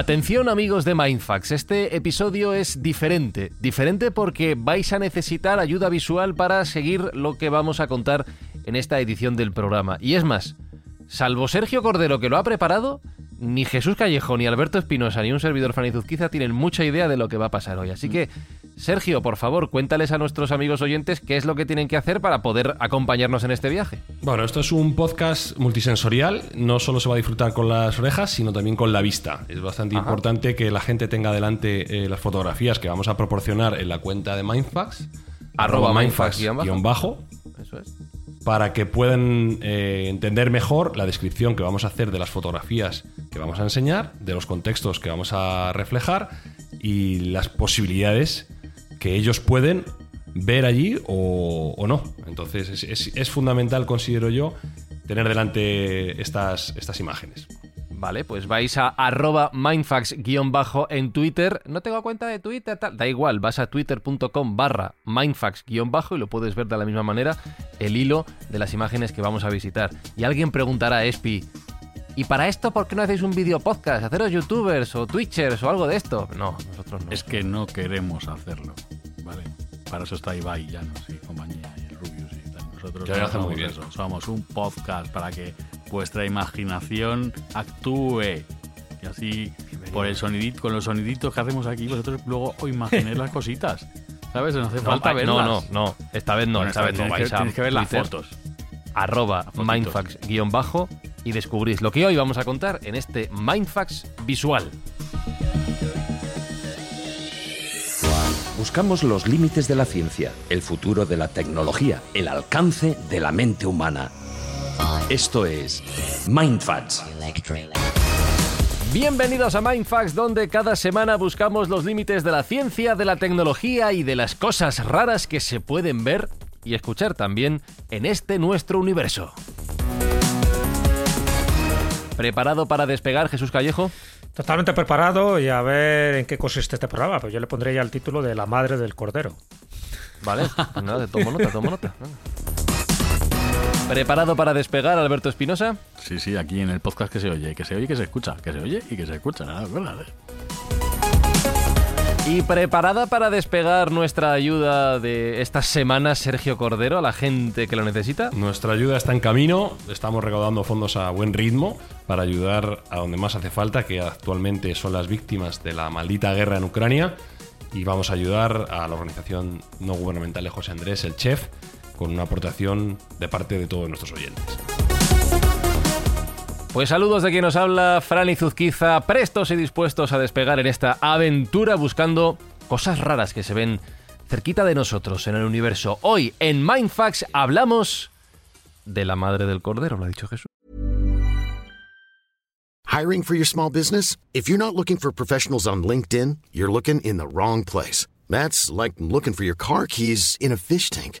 Atención amigos de Mindfax, este episodio es diferente. Diferente porque vais a necesitar ayuda visual para seguir lo que vamos a contar en esta edición del programa. Y es más, salvo Sergio Cordero que lo ha preparado, ni Jesús Callejo, ni Alberto Espinosa, ni un servidor Fanizuzquiza tienen mucha idea de lo que va a pasar hoy. Así que, Sergio, por favor, cuéntales a nuestros amigos oyentes qué es lo que tienen que hacer para poder acompañarnos en este viaje. Bueno, esto es un podcast multisensorial. No solo se va a disfrutar con las orejas, sino también con la vista. Es bastante importante que la gente tenga delante eh, las fotografías que vamos a proporcionar en la cuenta de Mindfax. Arroba Mindfax, guion bajo. Eso es. para que puedan eh, entender mejor la descripción que vamos a hacer de las fotografías que vamos a enseñar, de los contextos que vamos a reflejar y las posibilidades que ellos pueden ver allí o, no. Entonces es, fundamental, considero yo, tener delante estas, estas imágenes. Vale, pues vais a arroba mindfax-bajo en Twitter. No tengo cuenta de Twitter. Da igual, vas a twitter.com barra mindfax-bajo y lo puedes ver de la misma manera el hilo de las imágenes que vamos a visitar. Y alguien preguntará a Espi, ¿y para esto por qué no hacéis un video podcast? ¿Haceros youtubers o twitchers o algo de esto? No, nosotros no. Es que no queremos hacerlo, ¿vale? Para eso está Ibai, Llanos y compañía, y el Rubius y tal. Nosotros lo no hacen muy bien. eso. Somos un podcast para que vuestra imaginación actúe. Y así, por el sonidito, con los soniditos que hacemos aquí, vosotros luego os imaginéis las cositas. ¿Sabes? No hace No, falta verlas. no, no, no. Esta vez no, Bueno, esta vez no. tienes que- Vais a tienes que ver las fotos. Arroba mindfax-bajo y descubrís lo que hoy vamos a contar en este Mindfax visual. Buscamos los límites de la ciencia, el futuro de la tecnología, el alcance de la mente humana. Esto es Mindfats. Bienvenidos a Mindfax, donde cada semana buscamos los límites de la ciencia, de la tecnología y de las cosas raras que se pueden ver y escuchar también en este nuestro universo. ¿Preparado para despegar, Jesús Callejo? Totalmente preparado y a ver en qué consiste este programa. Pues yo le pondré ya el título de La Madre del Cordero. Vale, pues nada, tomo nota, tomo nota. ¿Preparado para despegar, Alberto Espinosa? Sí, sí, aquí en el podcast que se oye, que se oye y que se escucha, que se oye y que se escucha. ¿no? Acuérdate. ¿Y preparada para despegar nuestra ayuda de estas semanas, Sergio Cordero, a la gente que lo necesita? Nuestra ayuda está en camino, estamos recaudando fondos a buen ritmo para ayudar a donde más hace falta, que actualmente son las víctimas de la maldita guerra en Ucrania, y vamos a ayudar a la organización no gubernamental de José Andrés, el chef, con una aportación de parte de todos nuestros oyentes. Pues saludos de quien nos habla, Fran y Zuzquiza, prestos y dispuestos a despegar en esta aventura buscando cosas raras que se ven cerquita de nosotros en el universo. Hoy en Mindfax hablamos de la madre del cordero, lo ha dicho Jesús. Hiring for your small business? If you're not looking for professionals on LinkedIn, you're looking in the wrong place. That's like looking for your car keys in a fish tank.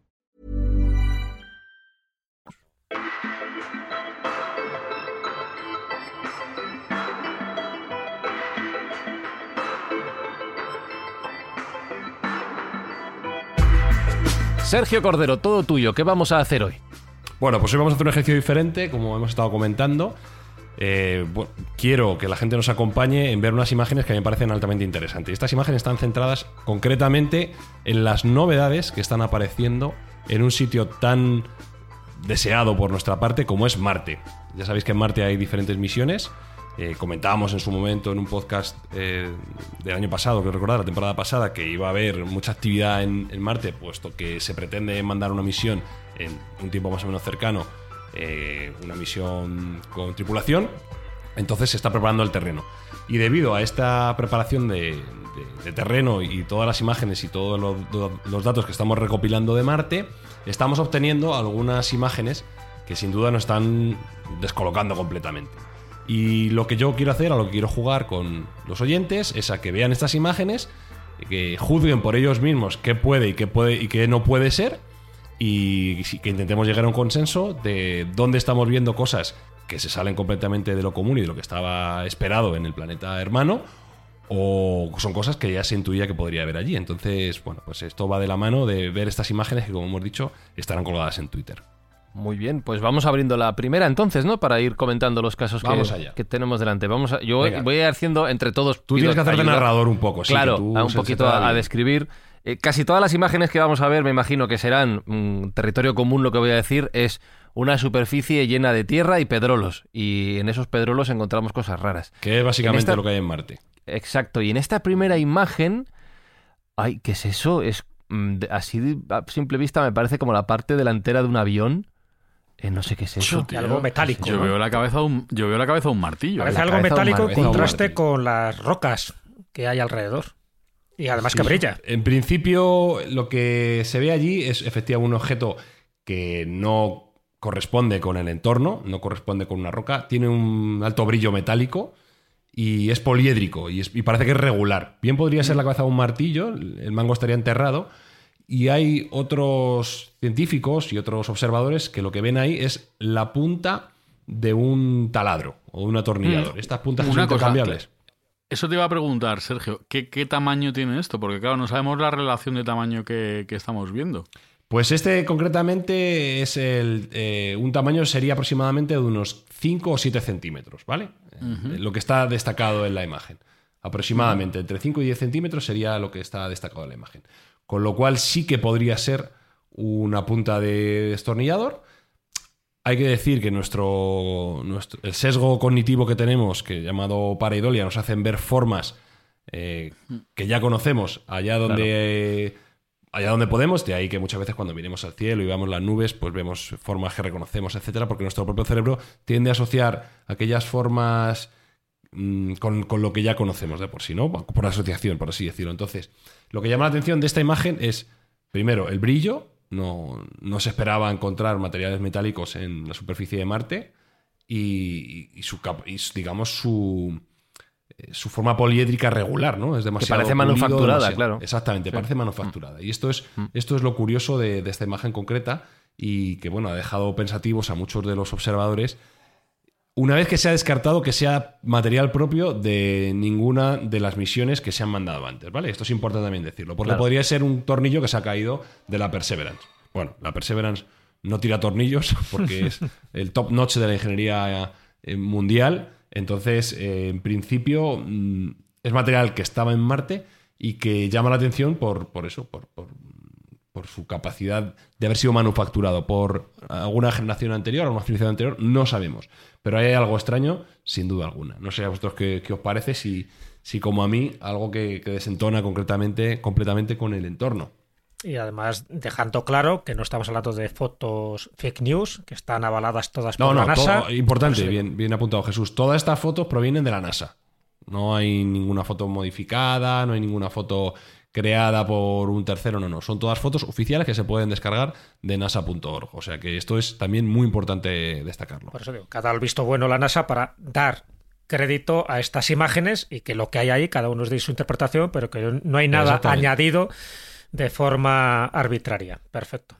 Sergio Cordero, todo tuyo, ¿qué vamos a hacer hoy? Bueno, pues hoy vamos a hacer un ejercicio diferente, como hemos estado comentando. Eh, quiero que la gente nos acompañe en ver unas imágenes que a mí me parecen altamente interesantes. Estas imágenes están centradas concretamente en las novedades que están apareciendo en un sitio tan deseado por nuestra parte, como es Marte. Ya sabéis que en Marte hay diferentes misiones. Eh, comentábamos en su momento en un podcast eh, del año pasado, que recordar, la temporada pasada, que iba a haber mucha actividad en, Marte, puesto que se pretende mandar una misión en un tiempo más o menos cercano, eh, una misión con tripulación. Entonces se está preparando el terreno. Y debido a esta preparación de, terreno y todas las imágenes y todos los datos que estamos recopilando de Marte, estamos obteniendo algunas imágenes que sin duda nos están descolocando completamente. Y lo que yo quiero hacer, a lo que quiero jugar con los oyentes, es a que vean estas imágenes, que juzguen por ellos mismos qué puede y qué puede y qué no puede ser, y que intentemos llegar a un consenso de dónde estamos viendo cosas que se salen completamente de lo común y de lo que estaba esperado en el planeta hermano, o son cosas que ya se intuía que podría haber allí. Entonces, bueno, pues esto va de la mano de ver estas imágenes que, como hemos dicho, estarán colgadas en Twitter. Muy bien, pues vamos abriendo la primera entonces, ¿no? Para ir comentando los casos que, que, tenemos delante. Vamos a, yo Venga. voy a ir haciendo entre todos. Tú tienes que hacer de narrador un poco, sí. Claro, tú un poquito a, a, describir. Eh, casi todas las imágenes que vamos a ver, me imagino que serán mm, territorio común, lo que voy a decir, es una superficie llena de tierra y pedrolos. Y en esos pedrolos encontramos cosas raras. Que es básicamente esta... lo que hay en Marte. Exacto. Y en esta primera imagen. Ay, ¿qué es eso? Es mm, así a simple vista me parece como la parte delantera de un avión. Eh, no sé qué es eso. Tío, algo metálico. Yo, ¿no? veo la cabeza de un, yo veo la cabeza de un martillo. Parece algo metálico en contraste con las rocas que hay alrededor. Y además que brilla. En principio, lo que se ve allí es efectivamente un objeto que no corresponde con el entorno, no corresponde con una roca, tiene un alto brillo metálico y es poliédrico y, es- y parece que es regular. Bien podría ser la cabeza de un martillo, el mango estaría enterrado. Y hay otros científicos y otros observadores que lo que ven ahí es la punta de un taladro o de un atornillador. Estas puntas son cosa, intercambiables. Eso te iba a preguntar, Sergio, ¿qué, qué tamaño tiene esto? Porque claro, no sabemos la relación de tamaño que, que estamos viendo. Pues este concretamente es el. eh, un tamaño sería aproximadamente de unos 5 o 7 centímetros, ¿vale? Lo que está destacado en la imagen. Aproximadamente entre 5 y 10 centímetros sería lo que está destacado en la imagen. Con lo cual sí que podría ser una punta de destornillador. Hay que decir que nuestro, nuestro el sesgo cognitivo que tenemos, que llamado pareidolia, nos hacen ver formas eh, que ya conocemos allá donde allá donde podemos, de ahí que muchas veces cuando miremos al cielo y veamos las nubes, pues vemos formas que reconocemos, etcétera, porque nuestro propio cerebro tiende a asociar aquellas formas con, con lo que ya conocemos de por sí, ¿no? Por asociación, por así decirlo. Entonces, lo que llama la atención de esta imagen es, primero, el brillo. No, no se esperaba encontrar materiales metálicos en la superficie de Marte y, y su, y, digamos, su, eh, su forma poliédrica regular, ¿no? Es demasiado parece pulido, manufacturada, demasiado- claro. Exactamente, parece manufacturada. Y esto es, esto es lo curioso de, de esta imagen concreta y que, bueno, ha dejado pensativos a muchos de los observadores. Una vez que se ha descartado que sea material propio de ninguna de las misiones que se han mandado antes, ¿vale? Esto es importante también decirlo, porque Claro. podría ser un tornillo que se ha caído de la Perseverance. Bueno, la Perseverance no tira tornillos porque es el top notch de la ingeniería eh, mundial. Entonces, eh, en principio, mm, es material que estaba en Marte y que llama la atención por, por eso, por, por, por su capacidad de haber sido manufacturado por alguna generación anterior, alguna civilización anterior, no sabemos. Pero hay algo extraño, sin duda alguna. No sé a vosotros qué, qué os parece, si, si como a mí, algo que, que desentona concretamente, completamente con el entorno. Y además dejando claro que no estamos hablando de fotos fake news, que están avaladas todas No, por no, la NASA. todo- importante, Pues, bien, bien apuntado Jesús. Todas estas fotos provienen de la NASA. No hay ninguna foto modificada, no hay ninguna foto creada por un tercero, no, no. Son todas fotos oficiales que se pueden descargar de nasa.org. O sea que esto es también muy importante destacarlo. Por eso digo, cada visto bueno la NASA para dar crédito a estas imágenes y que lo que hay ahí, cada uno es de su interpretación, pero que no hay nada añadido de forma arbitraria. Perfecto.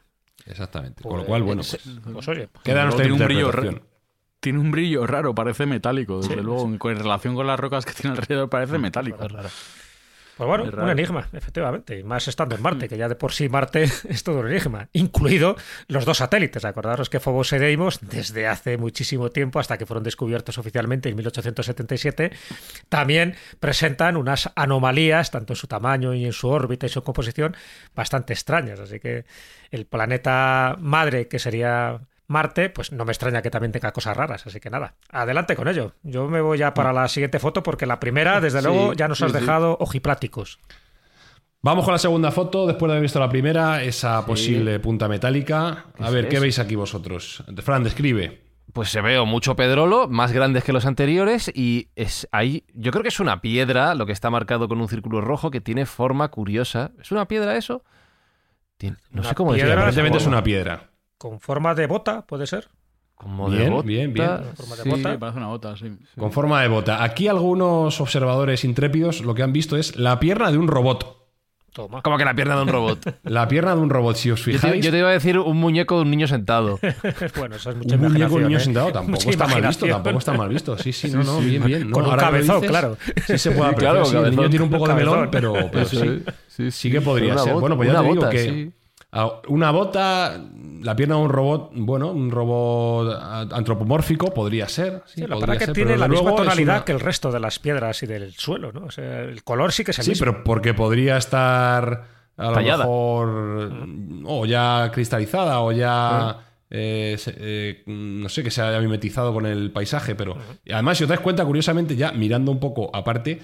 Exactamente. Con lo cual, bueno, pues, Pues oye, queda Luego nuestra tiene un brillo interpretación. Tiene un brillo raro, parece metálico, desde luego. En, en relación con las rocas que tiene alrededor, parece metálico. Pues bueno, un enigma, efectivamente. Y más estando en Marte, que ya de por sí Marte es todo un enigma. Incluido los dos satélites. Acordaros que Phobos y Deimos, desde hace muchísimo tiempo, hasta que fueron descubiertos oficialmente en 1877, también presentan unas anomalías, tanto en su tamaño y en su órbita y su composición, bastante extrañas. Así que el planeta madre, que sería Marte, pues no me extraña que también tenga cosas raras, así que nada, adelante con ello. Yo me voy ya para la siguiente foto porque la primera, desde Sí, luego, ya nos has sí, dejado ojipláticos. Vamos con la segunda foto, después de haber visto la primera, esa posible punta metálica. A ¿Qué ver, es ¿qué veis aquí vosotros? Fran, describe. Pues se veo mucho pedrolo, más grandes que los anteriores, y es ahí. Yo creo que es una piedra, lo que está marcado con un círculo rojo, que tiene forma curiosa. ¿Es una piedra eso? No Una sé cómo decirlo. Aparentemente es una piedra. Con forma de bota, ¿puede ser? Como de Bien, bota. bien, bien. Con forma de Sí. bota. Sí, parece una bota, sí. Con forma de bota. Aquí algunos observadores intrépidos lo que han visto es la pierna de un robot. Toma. Como que la pierna de un robot. La pierna de un robot, si os Yo te, fijáis. yo te iba a decir un muñeco de un niño sentado. bueno, eso es mucha un muñeco imaginación. un niño ¿eh? sentado tampoco está mal visto, tampoco está mal visto. Sí, sí, no, no, bien, bien. No, Con un cabezón, dices, claro. Sí se puede apreciar. claro, sí, el niño tiene un poco de melón, pero, pero sí. sí, Sí que podría ser. bota- bueno, pues ya te digo que una bota, la pierna de un robot, bueno, un robot antropomórfico podría ser. Sí, Sí, la podría verdad que ser, tiene pero la misma tonalidad una- que el resto de las piedras y del suelo, ¿no? O sea, el color sí que es el Sí, mismo. pero porque podría estar a lo Tallada. mejor o ya cristalizada o ya eh, eh, no sé que se haya mimetizado con el paisaje, pero y además si os dais cuenta curiosamente ya mirando un poco aparte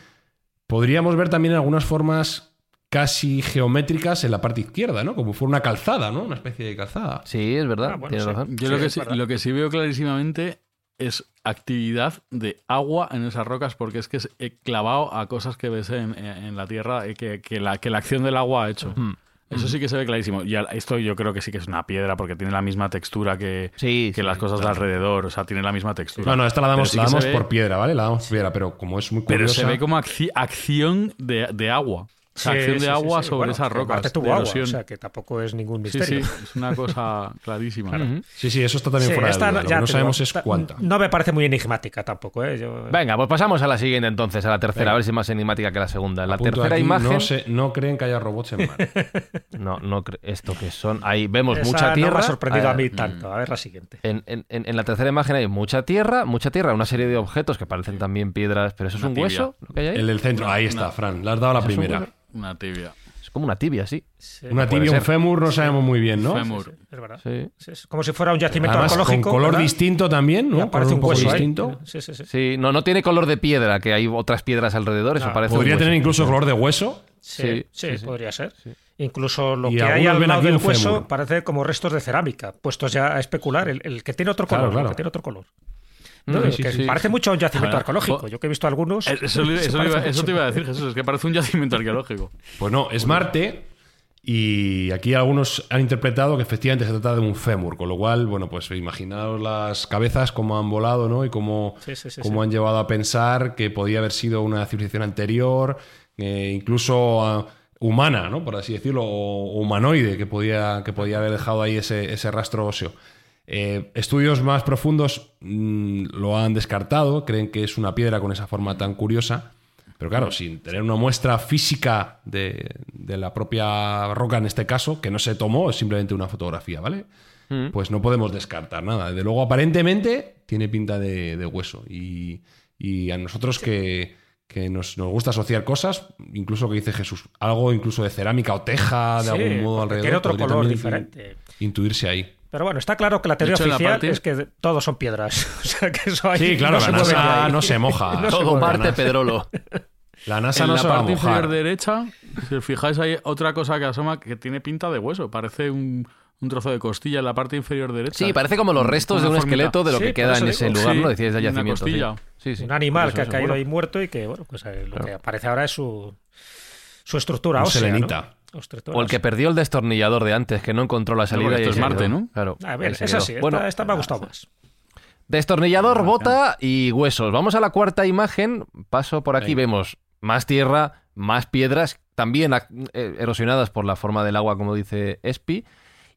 podríamos ver también algunas formas casi geométricas en la parte izquierda, ¿no? Como fuera una calzada, ¿no? Una especie de calzada. Sí, es verdad. Ah, bueno, tienes sí. razón. Yo Sí, lo, que sí, verdad. lo que sí veo clarísimamente es actividad de agua en esas rocas, porque es que es eh, clavado a cosas que ves en, en la tierra eh, que, que la, que la acción del agua ha hecho. Mm. Eso sí que se ve clarísimo. Y esto yo creo que sí que es una piedra, porque tiene la misma textura que, Sí, que sí, las cosas de alrededor. O sea, tiene la misma textura. No, no, esta la damos, Pero sí la damos ve- por piedra, ¿vale? La damos por piedra, pero como es muy Pero curiosa... se ve como acci- acción de, de agua. Sí, acción sí, de sí, agua sí. sobre Bueno, esas rocas. Marte tuvo de agua, o sea, que tampoco es ningún Sí, misterio. sí, es una cosa clarísima. Sí, sí, eso está también Sí, fuera de esta duda. no- Lo que no sabemos digo, es ta- cuánta. No me parece muy enigmática tampoco, ¿eh? Yo- Venga, pues pasamos a la siguiente entonces, a la tercera, Venga. a ver si es más enigmática que la segunda. En la Apunto tercera aquí, imagen. No, se- no creen que haya robots en Marte. No, no esto que son. Ahí vemos Esa mucha no tierra. me ha sorprendido a mí tanto. A ver la siguiente. En, en- en- en la tercera imagen hay mucha tierra, mucha tierra, una serie de objetos que parecen también piedras, pero eso es Una un tibia. hueso, lo que hay ahí. El del centro, ahí está, Fran. Le has dado la primera. Una tibia. Es como una tibia, sí. Sí, Una tibia, un fémur, no sabemos muy bien, ¿no? Fémur. es verdad. Sí. Sí, Es como si fuera un yacimiento Además, con arqueológico. color ¿verdad? distinto también, ¿no? aparece Color un hueso ahí. distinto. Sí, sí, sí. Sí, no, no tiene color de piedra, que hay otras piedras alrededor, eso No, parece un Podría hueso. tener incluso color de hueso. Sí, Sí, sí, sí, sí. podría ser. Incluso lo Y que hay al lado del hueso fémur. parece como restos de cerámica, puestos ya a especular. El, el que tiene otro Claro, color, el claro. que tiene otro color. No, sí, que sí. parece mucho a un yacimiento arqueológico. jo- Yo que he visto algunos. Eh, Eso, se eso parece iba, eso mucho. te iba a decir, Jesús, es que parece un yacimiento arqueológico. Pues no, es Marte. Y aquí algunos han interpretado que efectivamente se trata de un fémur, con lo cual, bueno, pues imaginaos las cabezas cómo han volado, ¿no? Y cómo, Sí, sí, sí, cómo sí. han llevado a pensar que podía haber sido una civilización anterior, eh, incluso ah, humana, ¿no? Por así decirlo, o, o humanoide, que podía, que podía haber dejado ahí ese, ese rastro óseo. Eh, estudios más profundos mm, lo han descartado, creen que es una piedra con esa forma tan curiosa. Pero claro, sin tener una muestra física de, de la propia roca en este caso, que no se tomó, es simplemente una fotografía, ¿vale? Pues no podemos descartar nada. Desde luego, aparentemente, tiene pinta de, de hueso. Y, y a nosotros que, que nos, nos gusta asociar cosas, incluso que dice Jesús, algo incluso de cerámica o teja, de Sí, algún modo alrededor. tiene otro color diferente. Intuirse ahí. Pero bueno, está claro que la teoría hecho, en la oficial parte- es que todos son piedras. O sea, que eso ahí Sí, claro, no la se NASA ahí. no se moja. No se Todo mueve. Marte Pedrolo. La NASA en no la se va a parte inferior mojar. derecha, si os fijáis, hay otra cosa que asoma que tiene pinta de hueso. Parece un, un trozo de costilla en la parte inferior derecha. Sí, parece como los restos de un formita. esqueleto de lo Sí, que queda en ese digo. lugar, Sí, ¿no? Decíais de yacimiento. sí. costilla. Sí, sí. Un animal que ha caído seguro. ahí muerto y que, bueno, pues eh, lo Claro. que aparece ahora es su, su estructura Un ósea. selenita. ¿no? O el que perdió el destornillador de antes, que no encontró la salida. y esto ahí es Marte, quedó. ¿no? Claro. A ver, ahí se es quedó. así. Esta, Bueno, esta me ha gustado más. Destornillador, bota y huesos. Vamos a la cuarta imagen. Paso por aquí, vemos más tierra, más piedras, también eh, erosionadas por la forma del agua, como dice Espi.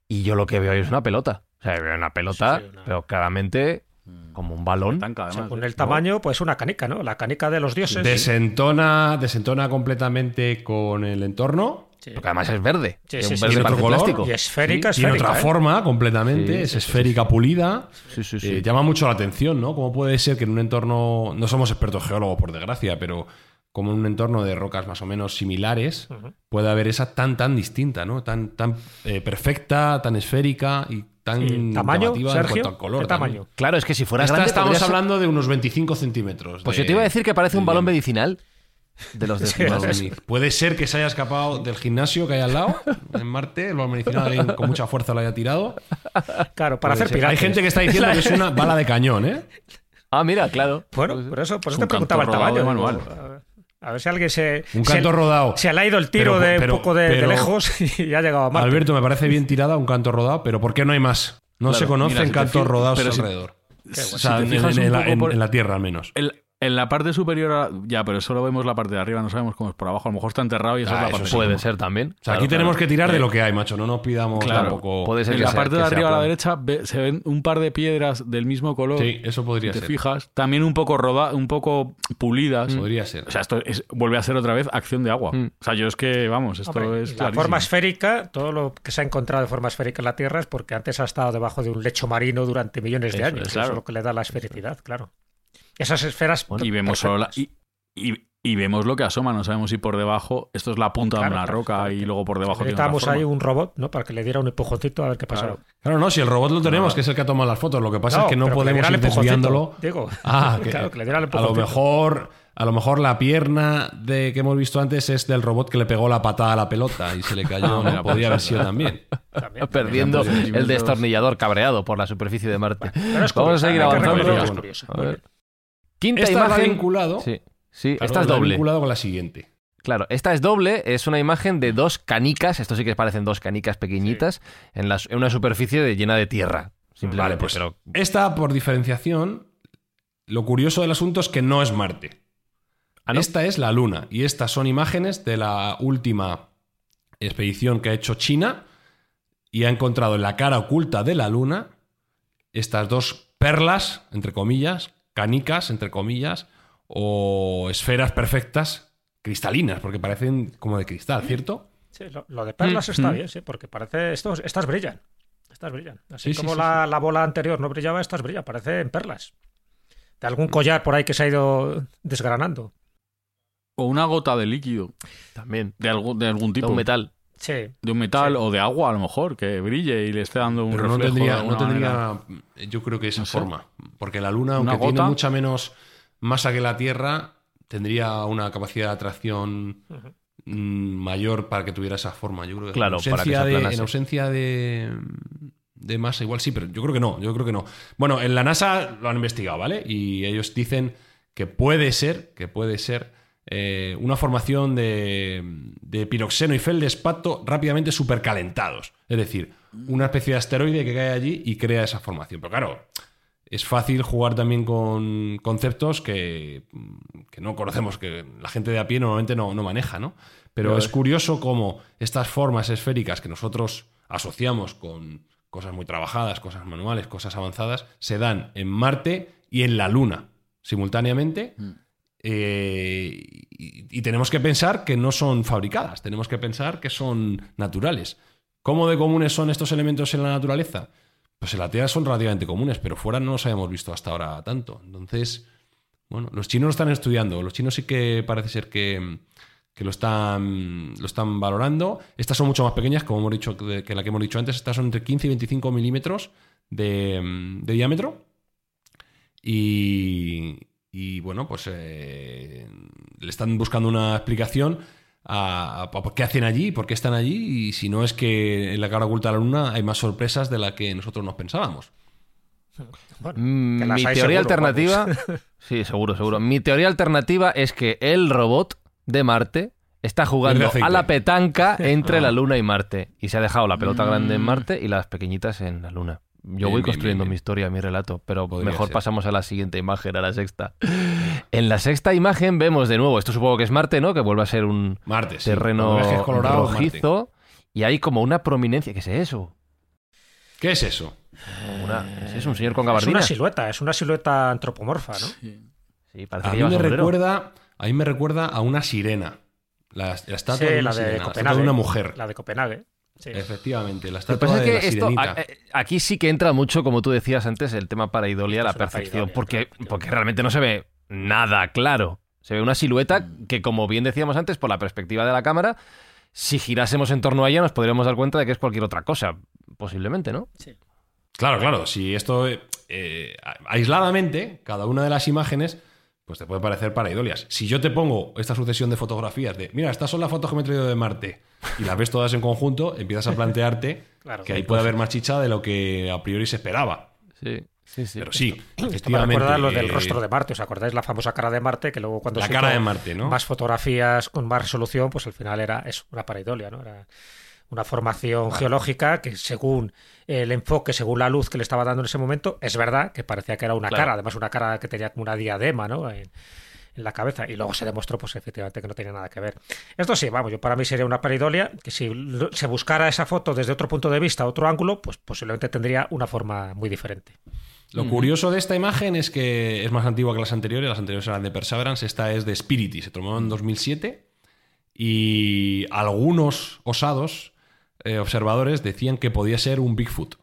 Y yo lo que veo ahí es una pelota. O sea, veo una pelota, Sí, sí, una- pero claramente como un balón. Tanca, además. Según ¿eh? el tamaño, pues una canica, ¿no? La canica de los dioses. Desentona, desentona completamente con el entorno. Sí. Porque además es verde. Sí, es sí, un sí. verde Tiene otro color plástico. Y esférica, Tiene esférica. otra ¿eh? forma completamente, Sí, es sí, esférica pulida. Sí, sí, sí. Eh, llama mucho la atención, ¿no? ¿Cómo puede ser que en un entorno, no somos expertos geólogos por desgracia, pero como en un entorno de rocas más o menos similares, puede haber esa tan, tan distinta, ¿no? Tan, tan eh, perfecta, tan esférica y tan ¿Y tamaño, en Sergio? cuanto al color. ¿Qué también. tamaño? Claro, es que si fuera Esta grande. estamos ser- hablando de unos 25 centímetros. Pues de- yo te iba a decir que parece un balón medicinal. De los de Sí, gimnasio. es- Puede ser que se haya escapado del gimnasio que hay al lado, en Marte, el balón medicinal alguien con mucha fuerza lo haya tirado. Claro, para Puede hacer ser. piratas. Hay gente que está diciendo que es una bala de cañón, ¿eh? Ah, mira, claro. Bueno, por eso, por Es eso te un preguntaba el tamaño. manual. a, ver si alguien se. Un se- canto rodado. Se le ha ido el tiro Pero- de pero- un poco de, lejos y ha llegado a Marte. Alberto, me parece bien tirada, un canto rodado, pero ¿por qué no hay más? No Claro, se conocen mira, si cantos rodados si- alrededor. Qué O sea, en, fijas en un la, poco en- por- en la Tierra al menos. El- en la parte superior, ya, pero solo vemos la parte de arriba, no sabemos cómo es por abajo. A lo mejor está enterrado y esa Ah, es la eso parte. Puede de ser también. O sea, Claro, aquí tenemos que tirar de lo que hay, macho. No nos pidamos Claro, tampoco. puede ser En que la sea- parte que de arriba a la derecha ve- se ven un par de piedras del mismo color. Sí, eso podría te ser. fijas, también un poco roda, un poco pulidas. Podría ser. O sea, esto es- vuelve a ser otra vez acción de agua. Mm. O sea, yo es que, vamos, esto Hombre, es la clarísimo. forma esférica, todo lo que se ha encontrado de forma esférica en la Tierra es porque antes ha estado debajo de un lecho marino durante millones de Eso años. es, Eso es lo que le da la esfericidad, claro. Esas esferas. y vemos solo la- y, y- y vemos lo que asoma, no sabemos si por debajo esto es la punta Claro, de una claro, roca claro. y luego por debajo Necesitábamos ahí un robot, ¿no? Para que le diera un empujoncito a ver qué pasaba. Claro. Claro, no, si el robot lo tenemos, que es el que ha tomado las fotos. Lo que pasa No, es que no que podemos el ir desviándolo. digo. Ah, que, Claro, que le diera el a lo mejor, a lo mejor la pierna de que hemos visto antes es del robot que le pegó la patada a la pelota y se le cayó. Ah, ¿no? Podría pues, haber sido también. También. Perdiendo el destornillador cabreado por la superficie de Marte. Pero es Vamos a seguir que avanzando. Quinta Esta va imagen. vinculado. Sí, sí Claro, esta es va doble. vinculado con la siguiente. Claro, esta es doble, es una imagen de dos canicas, esto sí que parecen dos canicas pequeñitas, en, una superficie de- llena de tierra. Simplemente, Vale, pues pero esta, por diferenciación, lo curioso del asunto es que no es Marte. Ah, ¿no? Esta es la Luna y estas son imágenes de la última expedición que ha hecho China y ha encontrado en la cara oculta de la Luna estas dos perlas, entre comillas, canicas, entre comillas, o esferas perfectas cristalinas, porque parecen como de cristal, ¿cierto? Sí, lo, lo de perlas Mm, está mm. bien, sí, porque parece. Estos, estas brillan. Estas brillan. Así Sí, sí, como sí, la, la bola anterior no brillaba, estas brillan. Parecen perlas. De algún collar por ahí que se ha ido desgranando. O una gota de líquido también. de algún, de algún De tipo. un metal. Sí. De un metal Sí. o de agua, a lo mejor, que brille y le esté dando un Pero no reflejo tendría, no tendría, manera. yo creo que esa No sé. forma. Porque la Luna, Una aunque tiene mucha menos masa que la Tierra, tendría una capacidad de atracción mm, mayor para que tuviera esa forma. Yo creo que Claro, en para que se ausencia, de, en ausencia de, de masa, igual sí, pero yo creo que no. Yo creo que no. Bueno, en la NASA lo han investigado, ¿vale? Y ellos dicen que puede ser, que puede ser eh, una formación de, de piroxeno y feldespato rápidamente supercalentados. Es decir, una especie de asteroide que cae allí y crea esa formación. Pero claro, es fácil jugar también con conceptos que, que no conocemos, que la gente de a pie normalmente no, no maneja, ¿no? Pero es curioso cómo estas formas esféricas que nosotros asociamos con cosas muy trabajadas, cosas manuales, cosas avanzadas, se dan en Marte y en la Luna simultáneamente. Eh, y, tenemos que pensar que no son fabricadas, tenemos que pensar que son naturales. ¿Cómo de comunes son estos elementos en la naturaleza? Pues en la Tierra son relativamente comunes, pero fuera no los habíamos visto hasta ahora tanto. Entonces, bueno, los chinos lo están estudiando. Los chinos sí que parece ser que, que lo, están, lo están valorando. Estas son mucho más pequeñas, como hemos dicho, que que la que hemos dicho antes. Estas son entre 15 y 25 milímetros de, de diámetro. Y, y, bueno, pues eh, le están buscando una explicación a, a por qué hacen allí, por qué están allí, y si no es que en la cara oculta de la luna hay más sorpresas de la que nosotros nos pensábamos. Bueno, Mm, las Mi teoría seguro, alternativa. vamos. Sí, seguro, seguro. Mi teoría alternativa es que el robot de Marte está jugando a la petanca entre Ah. la Luna y Marte. Y se ha dejado la pelota grande en Mm. Marte y las pequeñitas en la Luna. Yo Bien, voy construyendo bien, bien. mi historia, mi relato, pero Podría mejor ser. pasamos a la siguiente imagen, a la sexta. En la sexta imagen vemos de nuevo, esto supongo que es Marte, ¿no? Que vuelve a ser un Marte, sí. terreno es Marte. rojizo y hay como una prominencia. ¿Qué es eso? ¿Qué es eso? Una- ¿Es eso, un señor con Es gabardina? una silueta, es una silueta antropomorfa, ¿no? Sí, parece A que mí, me sombrero. recuerda, a mí me recuerda a una sirena. La, la estatua Sí, de la una de sirena, la estatua de una mujer. La de Copenhague. Sí. Efectivamente, la Lo que estatua pasa es de que la esto, sirenita. eh, aquí sí que entra mucho, como tú decías antes, el tema pareidolia a la es perfección, porque, porque realmente no se ve nada claro. Se ve una silueta que, como bien decíamos antes, por la perspectiva de la cámara, si girásemos en torno a ella nos podríamos dar cuenta de que es cualquier otra cosa, posiblemente, ¿no? Claro, claro, si esto eh, aisladamente, cada una de las imágenes, pues te puede parecer paraidolias. Si yo te pongo esta sucesión de fotografías de, mira, estas son las fotos que me he traído de Marte, y las ves todas en conjunto, empiezas a plantearte Claro, que ahí puede haber más chicha de lo que a priori se esperaba. Sí, sí, sí. Pero sí, Esto me efectivamente. recuerda lo del eh, rostro de Marte. ¿Os acordáis la famosa cara de Marte? Que luego cuando La se cara de Marte, ¿no? Más fotografías con más resolución, pues al final era eso, una pareidolia, ¿no? Era una formación geológica que según el enfoque, según la luz que le estaba dando en ese momento, es verdad que parecía que era una Claro. cara, además una cara que tenía como una diadema, ¿no? En, en la cabeza y luego se demostró pues efectivamente que no tenía nada que ver. Esto sí, vamos, yo para mí sería una pareidolia que si se buscara esa foto desde otro punto de vista, otro ángulo, pues posiblemente tendría una forma muy diferente. Lo curioso de esta imagen es que es más antigua que las anteriores. Las anteriores eran de Perseverance. Esta es de Spirity. Se tomó en 2007. Y algunos osados eh, observadores decían que podía ser un Bigfoot.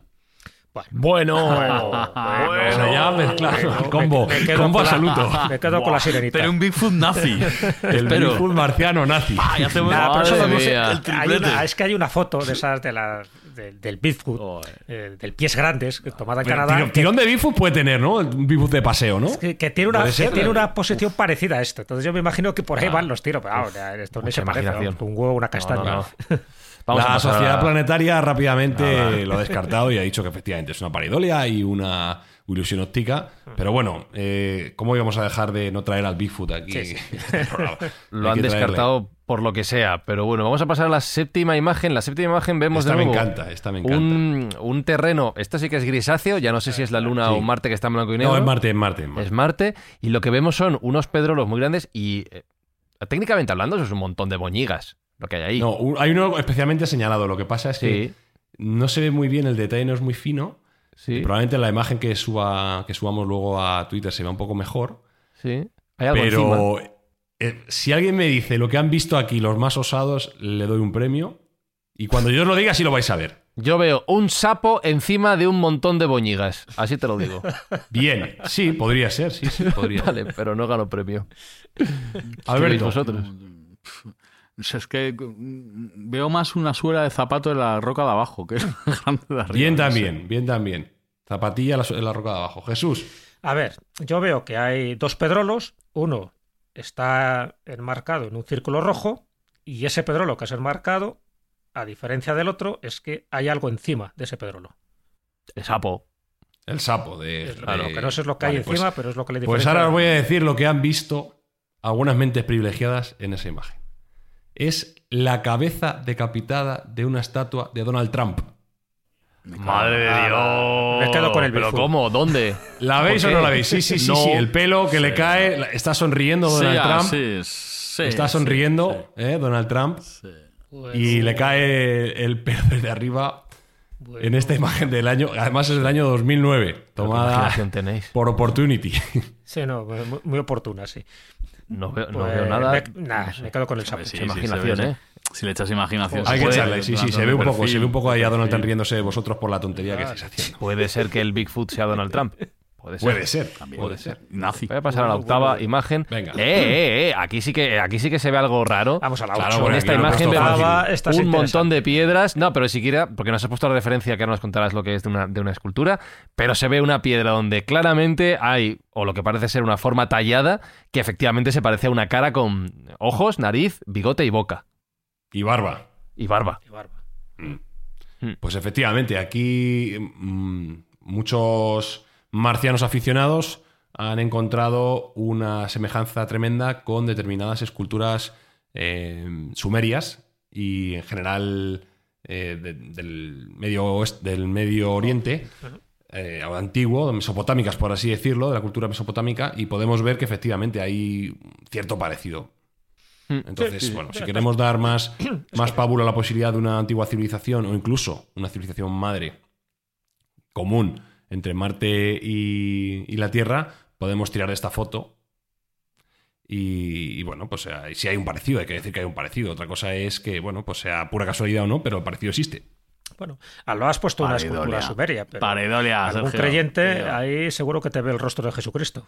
Bueno, O sea, ya mezclado. bueno, combo. me- me quedo combo con la- absoluto. Me quedo con la sirenita. Pero un Bigfoot nazi. El. Bigfoot marciano nazi. Ay, Nah, sé, mía. el una- es que hay una foto de esas de las del, del Bigfoot, Joder. eh, del pies grandes, tomada en Pero Canadá, tirón, tirón de Bigfoot puede tener, ¿no? Un Bigfoot de paseo, ¿no? que, que tiene una que ser. tiene una posición parecida a esto. Entonces yo me imagino que por ahí van los tiros, pero ya, esto no se parece, un huevo, una castaña. No, no, no. Vamos la a sociedad a- planetaria rápidamente lo ha descartado y ha dicho que efectivamente es una paridolia y una ilusión óptica. Pero bueno, eh, ¿cómo íbamos a dejar de no traer al Bigfoot aquí? Sí, sí. programa? Lo han descartado por lo que sea. Pero bueno, vamos a pasar a la séptima imagen. La séptima imagen vemos Esta de me nuevo encanta, esta me encanta. Un, un terreno. Esto sí que es grisáceo. Ya no sé si es la luna Sí. o Marte que está en blanco y negro. No, es Marte, es Marte. es Marte. Es Marte. Y lo que vemos son unos pedrolos muy grandes y, eh, técnicamente hablando, eso es un montón de boñigas. Lo que hay ahí. No, un- hay uno especialmente señalado. Lo que pasa es que sí, no se ve muy bien, el detalle no es muy fino. sí, Probablemente la imagen que, suba, que subamos luego a Twitter se vea un poco mejor. sí. Hay algo. Pero eh, si alguien me dice lo que han visto aquí los más osados, le doy un premio. Y cuando yo os lo diga, sí lo vais a ver. Yo veo un sapo encima de un montón de boñigas. Así te lo digo. Bien, sí, podría ser, sí, sí, podría. vale, pero no gano premio. Alberto. ¿Qué veis vosotros? O sea, es que mm, veo más una suela de zapato en la roca de abajo que es grande de arriba. Bien no sé. también, bien también. Zapatilla en la, en la roca de abajo. Jesús. A ver, yo veo que hay dos pedrolos, uno está enmarcado en un círculo rojo y ese pedrolo que es enmarcado, a diferencia del otro, es que hay algo encima de ese pedrolo. El sapo. El sapo de. Lo- de- que no sé es lo que hay pues- encima, pero es lo que le Pues diferencia. ahora os voy a decir lo que han visto algunas mentes privilegiadas en esa imagen. Es la cabeza decapitada de una estatua de Donald Trump. Madre de Dios. me quedo con el ¿Pero Bigfoot. cómo? ¿Dónde? ¿La veis ¿Por o no la veis? Sí, sí, sí, No. sí. El pelo que le cae, está sonriendo Donald Trump. sí, sí, está sí, sonriendo, ¿eh? Donald Trump. sí. Pues, Y le cae el pelo desde arriba bueno, en esta imagen del año. Además es del año 2009, ¿Qué tomada tenéis? por Opportunity. Sí, no, muy, muy oportuna, sí. No veo, no Pues, veo nada. Me, nah, me quedo con el sapo. Sí, imaginación, ¿eh? Si le echas imaginación. Hay que echarle, sí, sí, se ve un poco, se ve un poco ahí a Donald Trump riéndose de vosotros por la tontería que estáis haciendo. Puede ser que el Bigfoot sea Donald Trump. Puede ser. Puede ser, También. puede ser. Nazi. Voy a pasar a la octava imagen. Venga. Eh, eh, eh. Aquí sí que, aquí sí que se ve algo raro. Vamos a la Claro, bueno, en esta imagen vemos un montón de piedras. No, pero siquiera, porque nos has puesto la referencia que ahora nos contarás lo que es de una, de una escultura, pero se ve una piedra donde claramente hay, o lo que parece ser una forma tallada, que efectivamente se parece a una cara con ojos, nariz, bigote y boca. Y barba. Y barba. Qué barba. Pues efectivamente, aquí mm, muchos marcianos aficionados han encontrado una semejanza tremenda con determinadas esculturas eh, sumerias y en general eh, de- del, medio oest- del Medio Oriente. eh, antiguo, mesopotámicas, por así decirlo, de la cultura mesopotámica, y podemos ver que efectivamente hay cierto parecido. Entonces, Sí, sí, bueno, si queremos dar más, más pábulo a la posibilidad de una antigua civilización o incluso una civilización madre común entre Marte y, y la Tierra, podemos tirar de esta foto. Y, y bueno, pues eh, si hay un parecido, hay que decir que hay un parecido. Otra cosa es que, bueno, pues sea pura casualidad o no, pero el parecido existe. Bueno, lo has puesto una escultura sumeria, pero Pareidolia, algún Sergio. creyente ahí seguro que te ve el rostro de Jesucristo.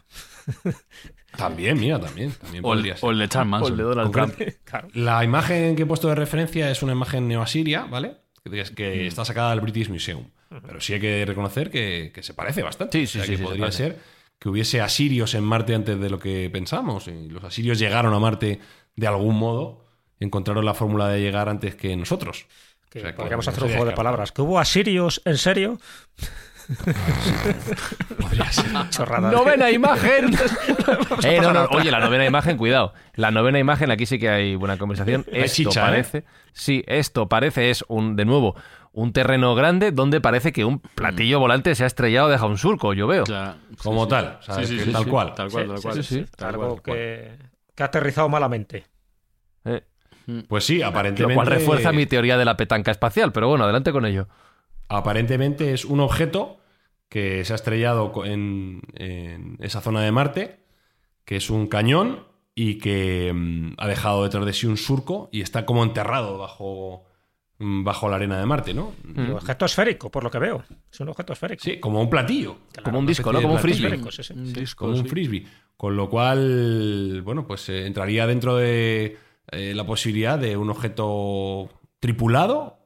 También, mira, también. también O el, o el de Charles O el de Donald Trump. Claro. La imagen que he puesto de referencia es una imagen neoasiria, ¿vale? Que, que está sacada del British Museum. Pero sí hay que reconocer que, que se parece bastante. Sí, sí, O sea, sí, que sí, se podría ser que hubiese asirios en Marte antes de lo que pensamos. Y los asirios llegaron a Marte de algún modo, encontraron la fórmula de llegar antes que nosotros. Que O sea, que podríamos hacer un juego de palabras. ¿Que hubo asirios en serio? Podría ser. Chorrada. ¡Novena imagen! Eh, no, no, oye, la novena imagen, cuidado. La novena imagen, aquí sí que hay buena conversación. Hay Esto chicha, ¿eh? parece. Sí, esto parece es un, de nuevo, un terreno grande donde parece que un platillo volante se ha estrellado, deja un surco, yo veo. Claro, Como sí, tal, sí. Sí, que tal sí, cual. Tal cual, Sí, tal cual. sí, sí. tal Algo cual. que, que ha aterrizado malamente. Eh, Pues sí, lo aparentemente. cual refuerza mi teoría de la petanca espacial, pero bueno, adelante con ello. Aparentemente es un objeto que se ha estrellado en, en esa zona de Marte, que es un cañón y que mm, ha dejado detrás de sí un surco y está como enterrado bajo, mm, bajo la arena de Marte, ¿no? Un objeto esférico, por lo que veo. Es un objeto esférico. Sí, como un platillo. Como un disco, ¿no? Como un frisbee. Esférico, sí, sí. Un disco, como un frisbee. Con lo cual, bueno, pues eh, entraría dentro de eh, la posibilidad de un objeto tripulado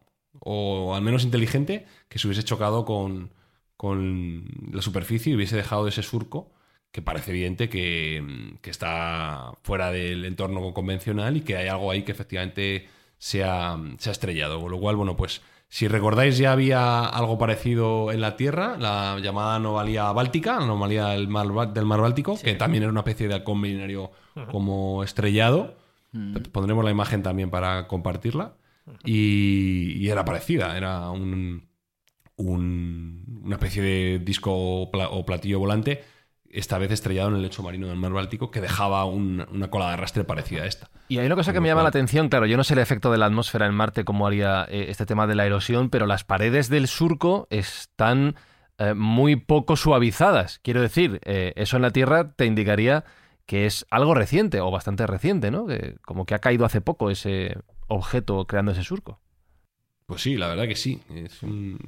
o al menos inteligente que se hubiese chocado con, con la superficie y hubiese dejado ese surco que parece evidente que, mm, que está fuera del entorno convencional y que hay algo ahí que efectivamente se ha, se ha estrellado. Con lo cual, bueno, pues si recordáis ya había algo parecido en la Tierra, la llamada anomalía báltica, la anomalía del mar, del mar Báltico, que también era una especie de halcón milenario como estrellado. Pondremos la imagen también para compartirla. Y, y era parecida, era un, un- una especie de disco o pla- o platillo volante, esta vez estrellado en el lecho marino del mar Báltico, que dejaba un- una cola de arrastre parecida a esta. Y hay una cosa que me llama la atención, claro, yo no sé el efecto de la atmósfera en Marte cómo haría eh, este tema de la erosión, pero las paredes del surco están eh, muy poco suavizadas. Quiero decir, eh, eso en la Tierra te indicaría que es algo reciente o bastante reciente, ¿no? Que como que ha caído hace poco ese objeto creando ese surco. Pues sí, la verdad que sí. Es un-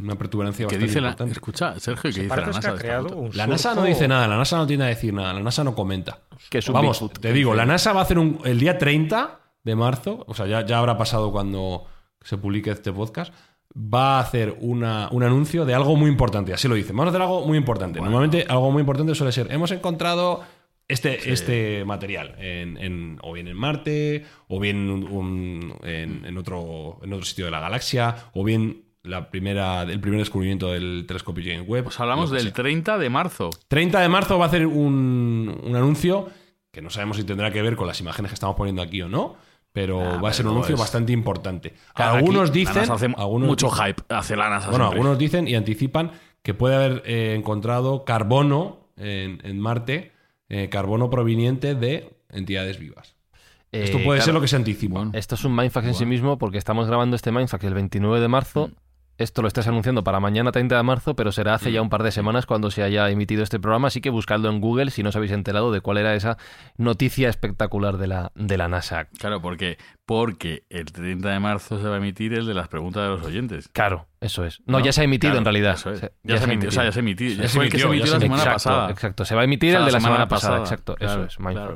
una protuberancia ¿Qué bastante dice la, importante. escucha, Sergio, ¿qué dice la que NASA? ha un La NASA no dice nada, la NASA no tiene a decir nada, la NASA no comenta. Que es un Vamos, Bigfoot. te digo, la NASA va a hacer un, el día 30 de marzo, o sea, ya, ya habrá pasado cuando se publique este podcast, va a hacer una- un anuncio de algo muy importante, así lo dice. Vamos a hacer algo muy importante. Normalmente algo muy importante suele ser, hemos encontrado este, este material, en, en- o bien en Marte, o bien un- un- en, en otro, en otro sitio de la galaxia, o bien la primera, el primer descubrimiento del telescopio James Webb. Pues hablamos del sea. 30 de marzo. 30 de marzo va a hacer un, un anuncio que no sabemos si tendrá que ver con las imágenes que estamos poniendo aquí o no, pero Ah, va a ser un anuncio es- bastante importante. Claro, algunos dicen, algunos mucho hype hace la NASA bueno, siempre. algunos dicen y anticipan que puede haber eh, encontrado carbono en, en Marte, eh, carbono proveniente de entidades vivas. Esto Eh, puede claro, ser lo que se anticipa. Esto es un Mindfax en sí mismo porque estamos grabando este Mindfax el 29 de marzo. Esto lo estás anunciando para mañana 30 de marzo, pero será hace ya un par de semanas cuando se haya emitido este programa, así que buscadlo en Google si no os habéis enterado de cuál era esa noticia espectacular de la, de la NASA. Claro, porque, porque el 30 de marzo se va a emitir el de las preguntas de los oyentes. Claro, eso es. No, ¿no? ya se ha emitido Claro, en realidad. eso es. Se- Ya, se ha emitido. O sea, ya se. Ya emitió, la se semana exacto, pasada. exacto. Se va a emitir O sea, el de la la semana, semana pasada. pasada. Exacto, Claro, eso es, claro.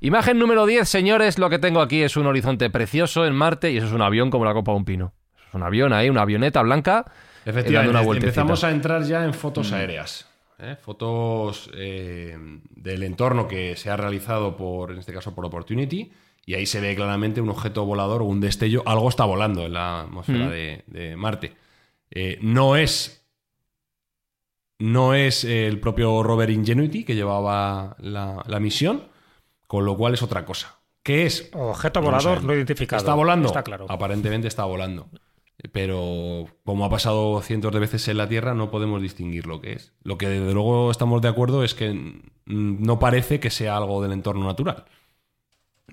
Imagen número 10, señores. Lo que tengo aquí es un horizonte precioso en Marte y eso es un avión como la copa de un pino. Es un avión ahí, una avioneta blanca. eh, dando Efectivamente, una empezamos a entrar ya en fotos aéreas. ¿eh? Fotos eh, del entorno que se ha realizado por, en este caso, por Opportunity. Y ahí se ve claramente un objeto volador o un destello. Algo está volando en la atmósfera Mm. de, de Marte. Eh, no es. No es el propio rover Ingenuity que llevaba la, la misión, con lo cual es otra cosa. ¿Qué es? Objeto No volador sabemos. no identificado. ¿Está volando? Está claro. Aparentemente está volando. Pero como ha pasado cientos de veces en la Tierra, no podemos distinguir lo que es. Lo que desde luego estamos de acuerdo es que mm, no parece que sea algo del entorno natural.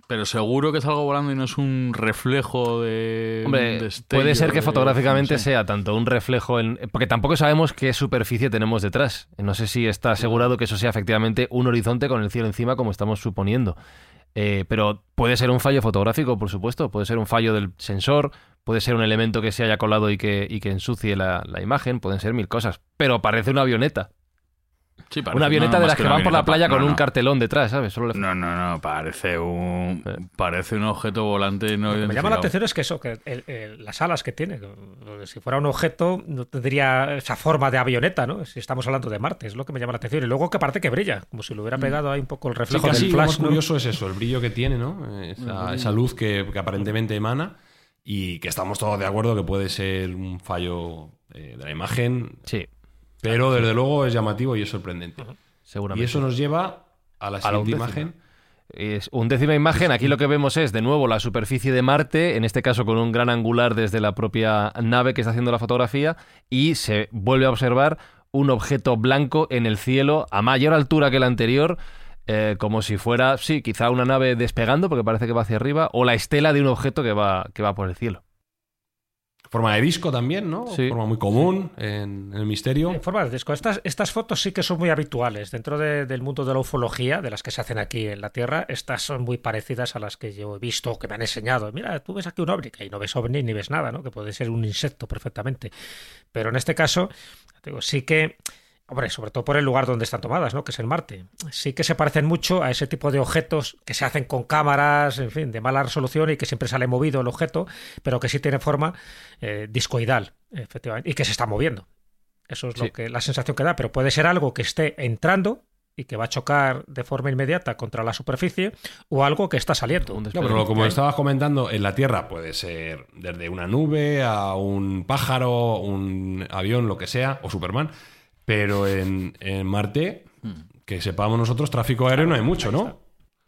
Pero seguro que es algo volando y no es un reflejo de. Hombre, puede ser que de- fotográficamente no sé. sea tanto un reflejo en... Porque tampoco sabemos qué superficie tenemos detrás. No sé si está asegurado que eso sea efectivamente un horizonte con el cielo encima como estamos suponiendo. Eh, pero puede ser un fallo fotográfico, por supuesto. Puede ser un fallo del sensor, puede ser un elemento que se haya colado y que, y que ensucie la, la imagen, pueden ser mil cosas. Pero parece una avioneta. Sí, parece- Una avioneta no, de más las que van por la playa no, con un cartelón detrás, ¿sabes? Solo le- No, no, no, parece un Eh. parece un objeto volante no Lo que me llama la atención es que eso, que el- el- las alas que tiene, si fuera un objeto no tendría esa forma de avioneta, ¿no? Si estamos hablando de Marte, es lo que me llama la atención. Y luego que parece que brilla, como si le hubiera pegado ahí un poco el Sí, reflejo casi del lo flash. más ¿no? curioso es eso, el brillo que tiene, ¿no? Esa, esa luz que, que aparentemente emana y que estamos todos de acuerdo que puede ser un fallo eh, de la imagen, Sí, pero desde luego es llamativo y es sorprendente. Y seguramente. eso nos lleva a la A la siguiente imagen. Es undécima imagen. Aquí lo que vemos es, de nuevo, la superficie de Marte, en este caso con un gran angular desde la propia nave que está haciendo la fotografía, y se vuelve a observar un objeto blanco en el cielo a mayor altura que el anterior, eh, como si fuera, sí, quizá una nave despegando, porque parece que va hacia arriba, o la estela de un objeto que va, que va por el cielo. Forma de disco también, ¿no? Sí. Forma muy común en, en el misterio. En forma de disco. Estas, estas fotos sí que son muy habituales dentro de- del mundo de la ufología, de las que se hacen aquí en la Tierra. Estas son muy parecidas a las que yo he visto o que me han enseñado. Mira, tú ves aquí un ovni, que ahí no ves ovni ni ves nada, ¿no? Que puede ser un insecto perfectamente. Pero en este caso, digo, sí que, hombre, sobre todo por el lugar donde están tomadas, ¿no? Que es en Marte. Sí que se parecen mucho a ese tipo de objetos que se hacen con cámaras, en fin, de mala resolución y que siempre sale movido el objeto, pero que sí tiene forma eh, discoidal, efectivamente, y que se está moviendo. Eso es Sí. lo que la sensación que da, pero puede ser algo que esté entrando y que va a chocar de forma inmediata contra la superficie o algo que está saliendo. No, pero como estabas comentando, en la Tierra puede ser desde una nube a un pájaro, un avión, lo que sea, o Superman. Pero en, en Marte, que sepamos nosotros, tráfico aéreo no hay mucho, ¿no?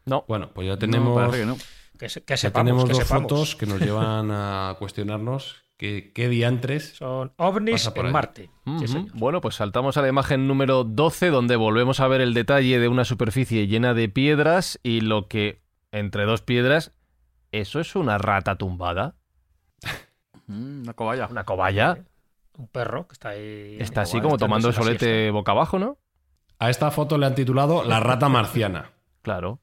No, Bueno, pues ya No, tenemos, que no. Que, se- que ya sepamos, tenemos que dos sepamos. fotos que nos llevan a cuestionarnos que, qué diantres. Son ovnis en ahí. Marte. Sí, Ujú. señor. Bueno, pues saltamos a la imagen número 12, donde volvemos a ver el detalle de una superficie llena de piedras y lo que, entre dos piedras, ¿eso es una rata tumbada? Mm, Una cobaya. ¿Una cobaya? Un perro que está ahí. Está así como tomando el solete boca abajo, ¿no? A esta foto le han titulado La rata marciana. Claro.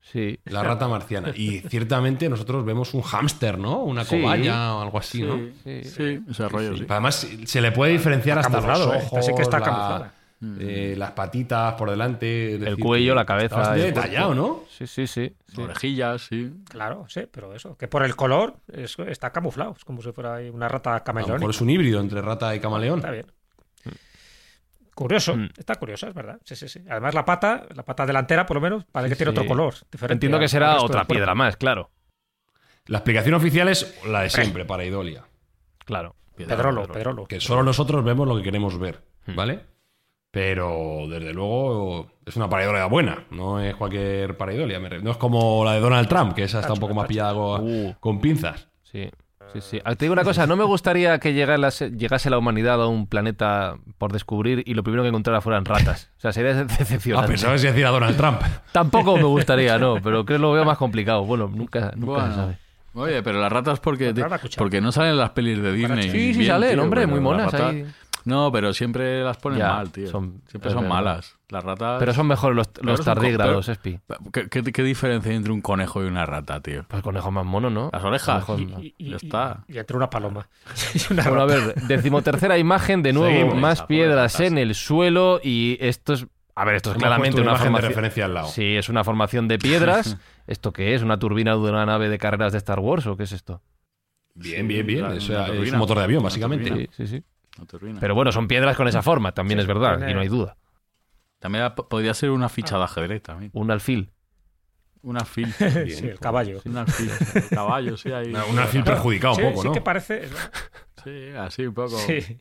Sí. La rata marciana. Y ciertamente nosotros vemos un hámster, ¿no? Una Sí. cobaya o algo así, ¿no? Sí. Sí, ese rollo, sí. Además, se le puede diferenciar Está hasta los camuflado, ¿eh? ojos, Esta sí que está la- eh, las patitas por delante. El decir, cuello, la cabeza. bastante detallado, ¿no? Sí, sí, sí. sí. Orejillas, sí. Claro, sí, pero eso, que por el color es- está camuflado. Es como si fuera una rata mejor es un híbrido entre rata y camaleón. Está bien. Curioso, Mm. está curioso, es verdad. Sí, sí, sí. Además, la pata, la pata delantera, por lo menos, parece Sí, que tiene sí. otro color. diferente Entiendo que será otra piedra más, claro. La explicación oficial es la de siempre para Idolia. Claro. Pedrolo, Pedrolo. Que solo nosotros vemos lo que queremos ver, Hmm. ¿vale? Pero desde luego es una pareidolia buena, no es cualquier pareidolia. No es como la de Donald Trump, que esa está un poco más pillada con, Uh. con pinzas. Sí, sí, sí. Ah, Te digo una cosa, no me gustaría que llegase, llegase la humanidad a un planeta por descubrir y lo primero que encontrara fueran ratas. O sea, sería Ah, decepcionante. pensaba si decir a Donald Trump. Tampoco me gustaría, no, pero creo que lo veo más complicado. Bueno, nunca, nunca Bueno. se sabe. Oye, pero las ratas porque, porque no salen en las pelis de Disney. Sí, sí bien, salen, tío, hombre, muy monas ahí. No, pero siempre las ponen Ya, mal, tío. son- siempre son verdad. malas. Las ratas. Pero son mejores los, tardígrados, pero- Espi. ¿Qué, qué, qué diferencia hay entre un conejo y una rata, tío? Pues conejo más mono, ¿no? Las orejas. Y, y- Ya y- está. y entre una paloma. una Bueno, a ver, decimotercera imagen, de nuevo, Seguimos. más Esa, piedras en el suelo y esto es... A ver, esto es Hemos claramente puesto una, imagen de formación... referencia al lado. Sí, es una formación de piedras. ¿Esto qué es? ¿Una turbina de una nave de carreras de Star Wars o qué es esto? Bien, bien, bien. Una- Es, una un motor de avión, Una básicamente. Sí, sí, sí. No te arruina. Pero bueno, son piedras con esa forma, también Sí, es verdad, tiene- y no hay duda. También podría ser una ficha de ajedrez también. Un alfil. Un alfil. sí, el caballo. Sí, un alfil. El caballo, sí. Hay... Un alfil perjudicado Sí, un poco, sí ¿no? que parece. Sí, así un poco. Sí.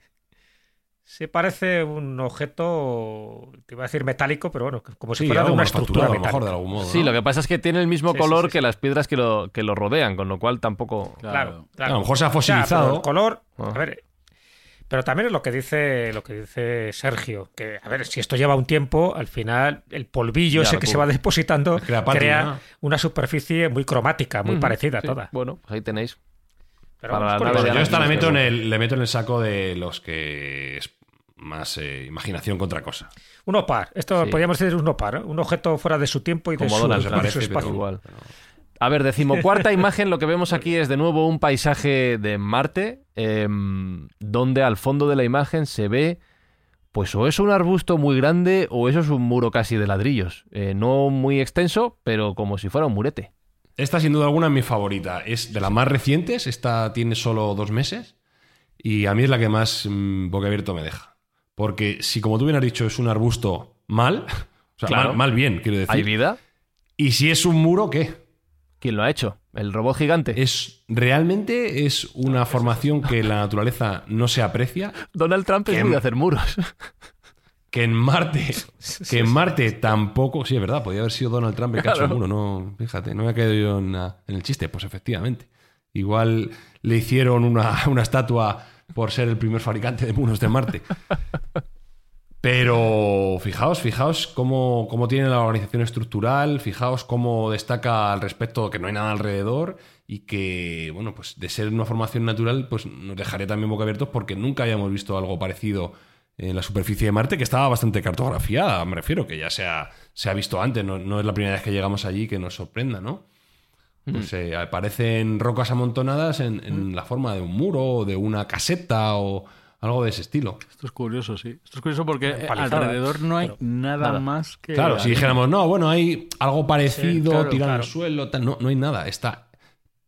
Sí, parece un objeto, te iba a decir metálico, pero bueno, como si Sí, fuera de una estructura a lo mejor, de metálica. algún modo. Sí, ¿no? lo que pasa es que tiene el mismo Sí, sí, color sí, que sí. las piedras que lo, que lo rodean, con lo cual tampoco... Claro, claro. A lo mejor se ha O sea, fosilizado. pero el color, Ah. a ver, pero también es lo que dice lo que dice Sergio, que a ver, si esto lleva un tiempo, al final el polvillo Ya, ese que se va depositando Crea pátina. una superficie muy cromática, muy parecida a sí. toda. Bueno, pues ahí tenéis. Pero para la nave yo la- esta la meto en el, le meto en el saco de los que es más eh, imaginación contra cosa. Un opar, esto Sí. podríamos decir un opar, ¿eh? un objeto fuera de su tiempo y de su, Donald de Trump, su parece, pero espacio. Igual. A ver, decimocuarta imagen, lo que vemos aquí es de nuevo un paisaje de Marte, em, donde al fondo de la imagen se ve pues o es un arbusto muy grande o eso es un muro casi de ladrillos. Eh, no muy extenso, pero como si fuera un murete. Esta, sin duda alguna, es mi favorita. Es de las más recientes. Esta tiene solo dos meses. Y a mí es la que más mm, boquiabierto me deja. Porque si, como tú bien has dicho, es un arbusto mal, o sea, Claro. mal, mal bien, quiero decir. ¿Hay vida? Y si es un muro, ¿qué? ¿Quién lo ha hecho? ¿El robot gigante? Es realmente es una formación que la naturaleza no se aprecia, Donald Trump es muy de hacer muros. que en Marte, que en Marte tampoco, sí es verdad, podría haber sido Donald Trump el que ha hecho el muro, no, fíjate, no me ha caído yo en, la- en el chiste, pues efectivamente. Igual le hicieron una, una estatua por ser el primer fabricante de muros de Marte. Pero fijaos, fijaos cómo, cómo tiene la organización estructural, fijaos cómo destaca al respecto que no hay nada alrededor y que, bueno, pues de ser una formación natural, pues nos dejaría también boca abiertos porque nunca habíamos visto algo parecido en la superficie de Marte que estaba bastante cartografiada, me refiero, que ya se ha, se ha visto antes, no, no es la primera vez que llegamos allí que nos sorprenda, ¿no? Pues eh, aparecen rocas amontonadas en, en la forma de un muro o de una caseta o algo de ese estilo. Esto es curioso, sí. Esto es curioso porque Empalizada, alrededor no hay pero nada, nada. más que. Claro, si dijéramos, no, bueno, hay algo parecido, Sí, claro, tirado al suelo, tal, no, no hay nada. Está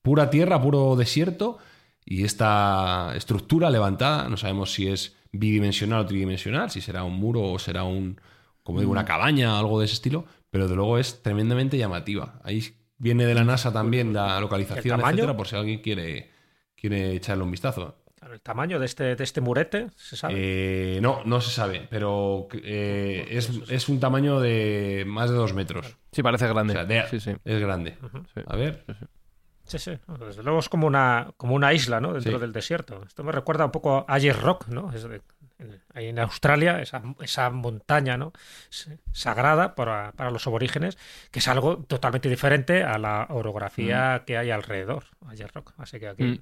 pura tierra, puro desierto y esta estructura levantada, no sabemos si es bidimensional o tridimensional, si será un muro o será un, como digo, Mm. una cabaña, algo de ese estilo, pero de luego es tremendamente llamativa. Ahí viene de la NASA también la localización, etcétera, por si alguien quiere, quiere echarle un vistazo. El tamaño de este, de este murete, ¿se sabe? Eh, no, no se sabe, pero eh, es, es un tamaño de más de dos metros. Sí, parece O grande. sea, de- Sí, sí. es grande. A ver. Sí, sí. Desde luego es como una, como una isla, ¿no? Dentro Sí. del desierto. Esto me recuerda un poco a Ayers Rock, ¿no? Es de- en- ahí en Australia, esa, esa montaña, ¿no? Sagrada para, para los aborígenes, que es algo totalmente diferente a la orografía que hay alrededor. Ayers Rock. Así que aquí Mm.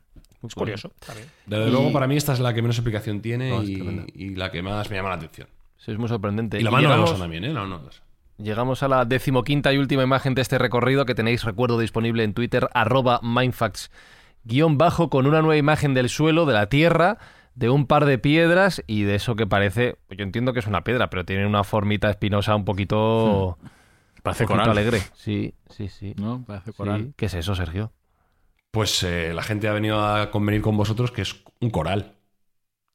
Es curioso también. Desde Y- luego, para mí esta es la que menos explicación tiene No, y, la que más me llama la atención. Sí, es muy sorprendente. Y la llegamos- nodosa también, ¿eh? La. Llegamos a la decimoquinta y última imagen de este recorrido que tenéis, recuerdo, disponible en Twitter, arroba mindfacts, guion bajo, con una nueva imagen del suelo, de la tierra, de un par de piedras y de eso que parece, yo entiendo que es una piedra, pero tiene una formita espinosa un poquito, Parece un poquito coral. alegre. Sí, sí, sí. ¿No? Parece Sí. coral. ¿Qué es eso, Sergio? Pues eh, la gente ha venido a convenir con vosotros que es un coral.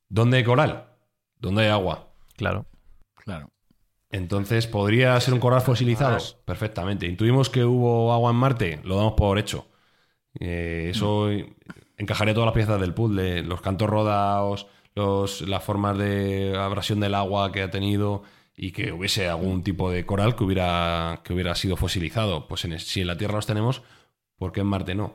¿Dónde hay coral? ¿Dónde hay agua? Claro. Claro. Entonces, ¿podría ser un coral fosilizado? Perfectamente. Intuimos que hubo agua en Marte, lo damos por hecho. Eh, eso encajaría todas las piezas del puzzle, los cantos rodados, los, las formas de abrasión del agua que ha tenido y que hubiese algún tipo de coral que hubiera, que hubiera sido fosilizado. Pues en, si en la Tierra los tenemos, ¿por qué en Marte no?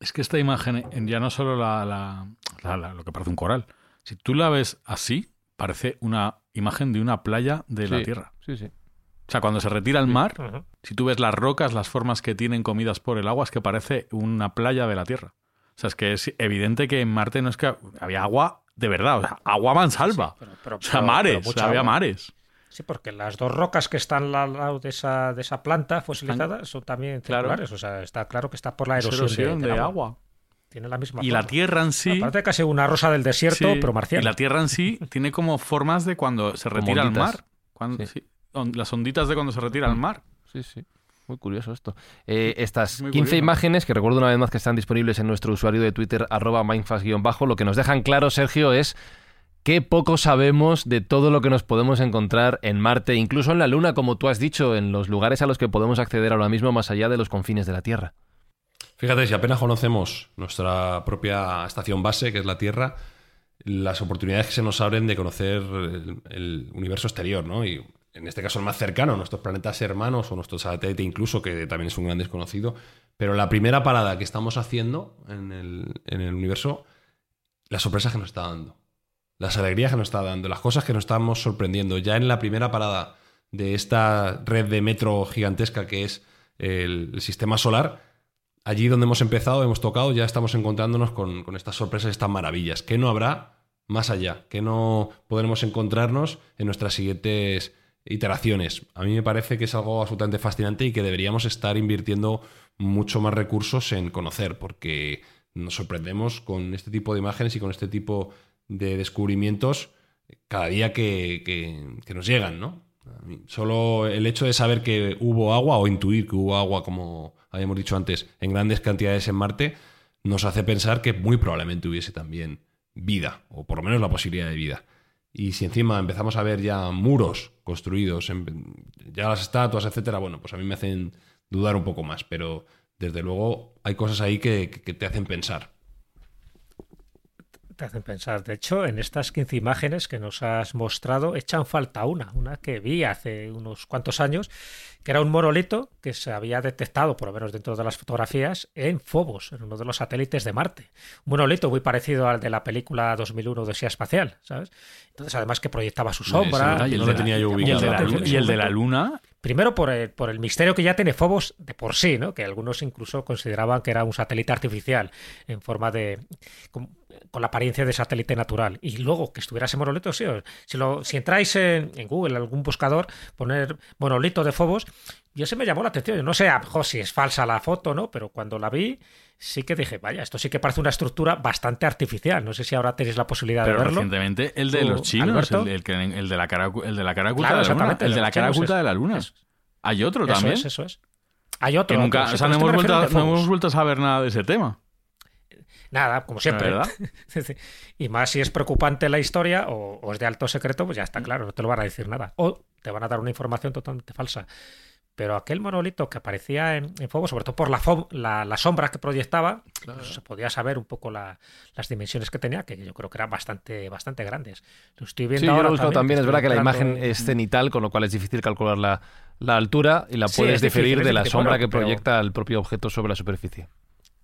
Es que esta imagen, en- ya no solo la, la- la- la- lo que parece un coral, si tú la ves así, parece una imagen de una playa de la Tierra. Sí, sí. O sea, cuando se retira el mar, si tú ves las rocas, las formas que tienen comidas por el agua, es que parece una playa de la Tierra. O sea, es que es evidente que en Marte no es que había agua de verdad, o sea, agua mansalva. Pero- pero- o sea, pero- mares, pero o sea, había mares. Sí, porque las dos rocas que están al lado de esa, de esa planta fosilizada son también Claro. circulares. O sea, está claro que está por la Es erosión, de- erosión de, del agua. Tiene la misma Y la. Tierra en sí... Parece casi una rosa del desierto, sí, pero y marciana. la Tierra en sí tiene como formas de cuando se retira al mar. Cuando- Sí. sí, on- las onditas de cuando se retira al mar. Sí, sí. Muy curioso esto. Eh, estas Muy 15 curioso. imágenes, que recuerdo una vez más que están disponibles en nuestro usuario de Twitter, arroba mindfast-bajo, lo que nos dejan claro, Sergio, es que poco sabemos de todo lo que nos podemos encontrar en Marte, incluso en la Luna, como tú has dicho, en los lugares a los que podemos acceder ahora mismo más allá de los confines de la Tierra. Fíjate, si apenas conocemos nuestra propia estación base, que es la Tierra, las oportunidades que se nos abren de conocer el, universo exterior, ¿no? Y en este caso el más cercano, nuestros planetas hermanos o nuestro satélite incluso, que también es un gran desconocido. Pero la primera parada que estamos haciendo en el, universo, las sorpresas que nos está dando, las alegrías que nos está dando, las cosas que nos estamos sorprendiendo. Ya en la primera parada de esta red de metro gigantesca que es el- sistema solar, allí donde hemos empezado, hemos tocado, ya estamos encontrándonos con, con estas sorpresas, estas maravillas. ¿Qué no habrá más allá? ¿Qué no podremos encontrarnos en nuestras siguientes iteraciones? A mí me parece que es algo absolutamente fascinante y que deberíamos estar invirtiendo mucho más recursos en conocer, porque nos sorprendemos con este tipo de imágenes y con este tipo de descubrimientos cada día que, que- nos llegan, ¿no? Solo el hecho de saber que hubo agua o intuir que hubo agua, como habíamos dicho antes, en grandes cantidades en Marte, nos hace pensar que muy probablemente hubiese también vida, o por lo menos la posibilidad de vida. Y si encima empezamos a ver ya muros construidos, ya las estatuas, etcétera, bueno, pues a mí me hacen dudar un poco más, pero desde luego hay cosas ahí que- que te hacen pensar. Te hacen pensar. De hecho, en estas 15 imágenes que nos has mostrado, echan falta una, una que vi hace unos cuantos años, que era un monolito que se había detectado, por lo menos dentro de las fotografías, en Phobos, en uno de los satélites de Marte. Un monolito muy parecido al de la película 2001 Odisea Espacial, ¿sabes? Entonces, además que proyectaba su sombra. y el de la- de de luna. de Primero por el, por el misterio que ya tiene Phobos de por sí, ¿no? Que algunos incluso consideraban que era un satélite artificial en forma de. Con la apariencia de satélite natural. Y luego que estuviera ese monolito, sí. Si, lo, si entráis en, en Google, algún buscador, poner monolito de Phobos, yo se me llamó la atención. Yo no sé a mejor si es falsa la foto, ¿no? Pero cuando la vi, sí que dije, vaya, esto sí que parece una estructura bastante artificial. No sé si ahora tenéis la posibilidad pero de verlo. recientemente el de los chinos, el, el que- el de la cara, el de la cara oculta Claro, de la luna. El de la cara oculta de la luna. Hay otro Eso también. es, eso es. Hay otro. que nunca, otro, o sea, no hemos, vuelto, no hemos vuelto a saber nada de ese tema. Nada, como siempre. ¿Verdad? y más si es preocupante la historia o, o es de alto secreto, pues ya está claro, no te lo van a decir nada. O te van a dar una información totalmente falsa. Pero aquel monolito que aparecía en, en fuego, sobre todo por la, la, la sombra que proyectaba, pues se podía saber un poco la- las dimensiones que tenía, que yo creo que eran bastante, bastante grandes. Lo estoy viendo Sí, yo ahora lo he buscado también. Es verdad que la imagen en- es cenital, con lo cual es difícil calcular la, la altura y la Sí, puedes es difícil, diferir de la difícil, sombra bueno, que pero- proyecta el propio objeto sobre la superficie.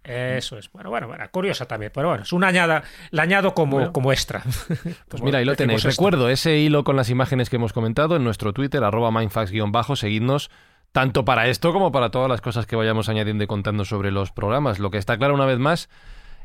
Eso es. Bueno, bueno, bueno, curiosa también. Pero bueno, es una añada, la añado como, como extra. Pues mira, ahí lo tenéis. Recuerdo ese hilo con las imágenes que hemos comentado en nuestro Twitter, arroba mindfax-bajo. Seguidnos tanto para esto como para todas las cosas que vayamos añadiendo y contando sobre los programas. Lo que está claro una vez más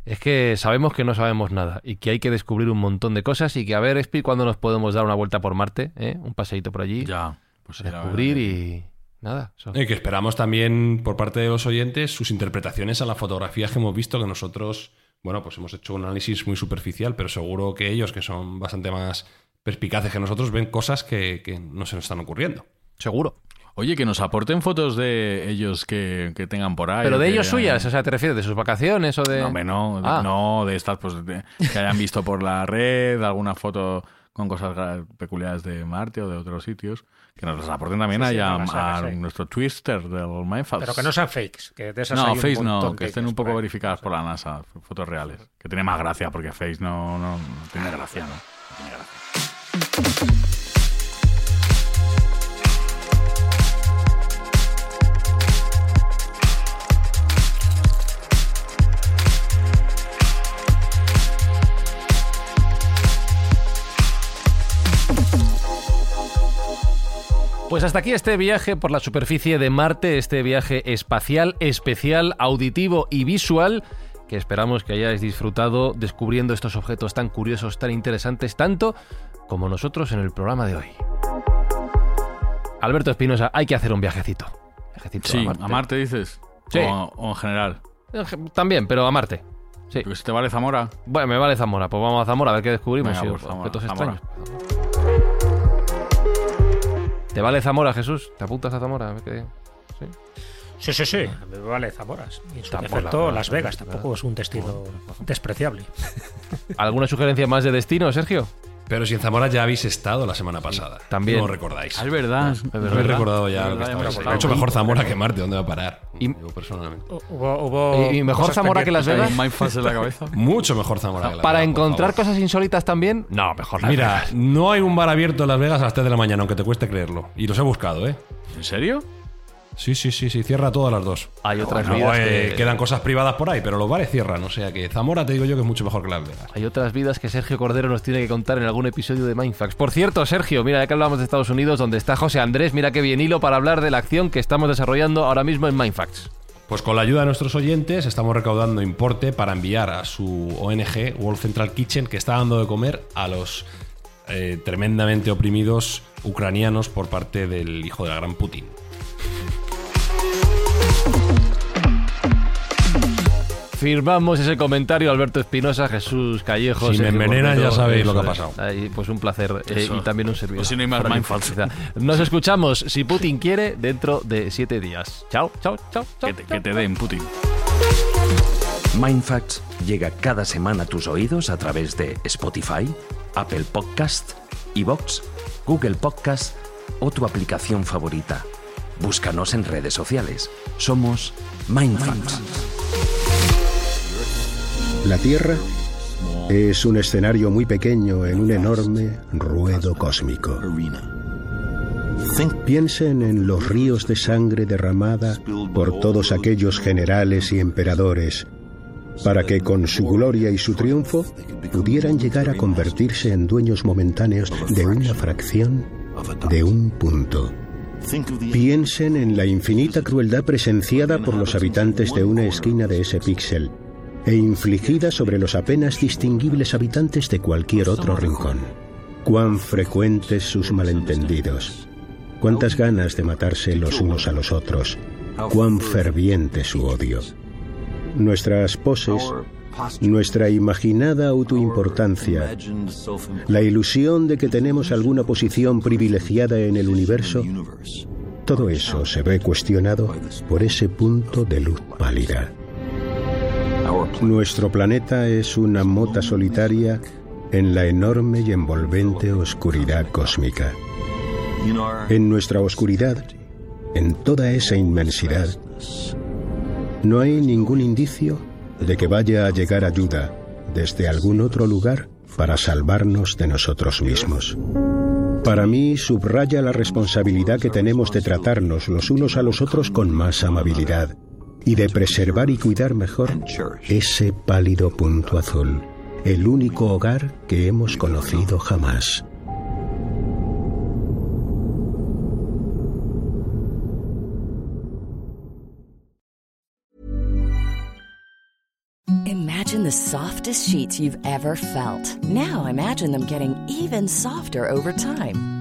es que sabemos que no sabemos nada y que hay que descubrir un montón de cosas y que a ver, Espi, cuándo nos podemos dar una vuelta por Marte, ¿eh? un paseíto por allí, Ya. Pues descubrir verdad. y nada. eso. Y que esperamos también por parte de los oyentes sus interpretaciones a las fotografías que hemos visto, que nosotros, bueno, pues hemos hecho un análisis muy superficial, pero seguro que ellos, que son bastante más perspicaces que nosotros, ven cosas que, que no se nos están ocurriendo. Seguro. Oye, que nos aporten fotos de ellos que, que tengan por ahí. Pero de ellos suyas, o sea, ¿te refieres de sus vacaciones o de...? No, hombre, no, de- Ah. no, de estas pues, de- que hayan visto por la red, alguna foto con cosas peculiares de Marte o de otros sitios, que nos las aporten también Sí, sí, ahí a, nuestro Twister del Mindfast. Pero que no sean fakes. Que de esas hay No, un Face no, que estén un poco verificadas por la NASA, fotos reales. Que tiene más gracia, porque Face no, no, no tiene gracia, ¿no? No tiene gracia. Pues hasta aquí este viaje por la superficie de Marte, este viaje espacial, especial, auditivo y visual, que esperamos que hayáis disfrutado descubriendo estos objetos tan curiosos, tan interesantes, tanto como nosotros en el programa de hoy. Alberto Espinosa, hay que hacer un viajecito. Viajecito Sí, a Marte. a Marte dices. Sí. O, o en general. También, pero a Marte. Sí. Pues te vale Zamora. Bueno, me vale Zamora. Pues vamos a Zamora a ver qué descubrimos. Venga, sí, pues, objetos Zamora. extraños. ¿Te vale Zamora, Jesús? ¿Te apuntas a Zamora? Qué- sí. Sí, sí, sí. Me vale Zamoras. Y en su Tampoco defecto, la- Las Vegas tampoco es un destino despreciable. ¿Alguna sugerencia más de destino, Sergio? Pero si en Zamora ya habéis estado la semana pasada. también. No recordáis. Ah, es verdad. es No he verdad. recordado ya lo que verdad, hablado. Mucho mejor Zamora que Marte, ¿dónde va a parar? Y- Digo personalmente. Hubo, hubo ¿Y- y mejor Zamora que Las Vegas? Mindfast en la cabeza. Mucho mejor Zamora que Las ¿Para Vegas, encontrar cosas insólitas también? No, mejor Las Mira, Vegas. no hay un bar abierto en Las Vegas a las 3 de la mañana, aunque te cueste creerlo. Y los he buscado, ¿eh? ¿En serio? Sí, sí, sí, sí, cierra todas las dos. Hay otras vidas eh, que... quedan cosas privadas por ahí, pero los bares cierran. O sea que Zamora te digo yo que es mucho mejor que Las Vegas. Hay otras vidas que Sergio Cordero nos tiene que contar en algún episodio de Mindfax. Por cierto, Sergio, mira, ya que hablamos de Estados Unidos, donde está José Andrés, mira qué bien hilo para hablar de la acción que estamos desarrollando ahora mismo en Mindfax. Pues con la ayuda de nuestros oyentes estamos recaudando importe para enviar a su ONG, World Central Kitchen, que está dando de comer a los eh, tremendamente oprimidos ucranianos por parte del hijo de la gran Putin. Firmamos ese comentario, Alberto Espinosa, Jesús Callejo. Si me envenenan, ya sabéis lo que ha pasado. Pues un placer eh, y también un servidor. Pues si no. Nos escuchamos, si Putin quiere, dentro de siete días. Chao, chao, chao, chao. Que te, que te den, Putin. Mindfacts llega cada semana a tus oídos a través de Spotify, Apple Podcast, Evox, Google Podcast o tu aplicación favorita. Búscanos en redes sociales. Somos Mindfacts. La Tierra es un escenario muy pequeño en un enorme ruedo cósmico. Piensen en los ríos de sangre derramada por todos aquellos generales y emperadores, para que con su gloria y su triunfo pudieran llegar a convertirse en dueños momentáneos de una fracción de un punto. Piensen en la infinita crueldad presenciada por los habitantes de una esquina de ese píxel e infligida sobre los apenas distinguibles habitantes de cualquier otro rincón. Cuán frecuentes sus malentendidos, cuántas ganas de matarse los unos a los otros, cuán ferviente su odio. Nuestras poses, nuestra imaginada autoimportancia, la ilusión de que tenemos alguna posición privilegiada en el universo, todo eso se ve cuestionado por ese punto de luz pálida. Nuestro planeta es una mota solitaria en la enorme y envolvente oscuridad cósmica. En nuestra oscuridad, en toda esa inmensidad, no hay ningún indicio de que vaya a llegar ayuda desde algún otro lugar para salvarnos de nosotros mismos. Para mí subraya la responsabilidad que tenemos de tratarnos los unos a los otros con más amabilidad y de preservar y cuidar mejor ese pálido punto azul, el único hogar que hemos conocido jamás. Imagine the softest sheets you've ever felt. Now imagine them getting even softer over time.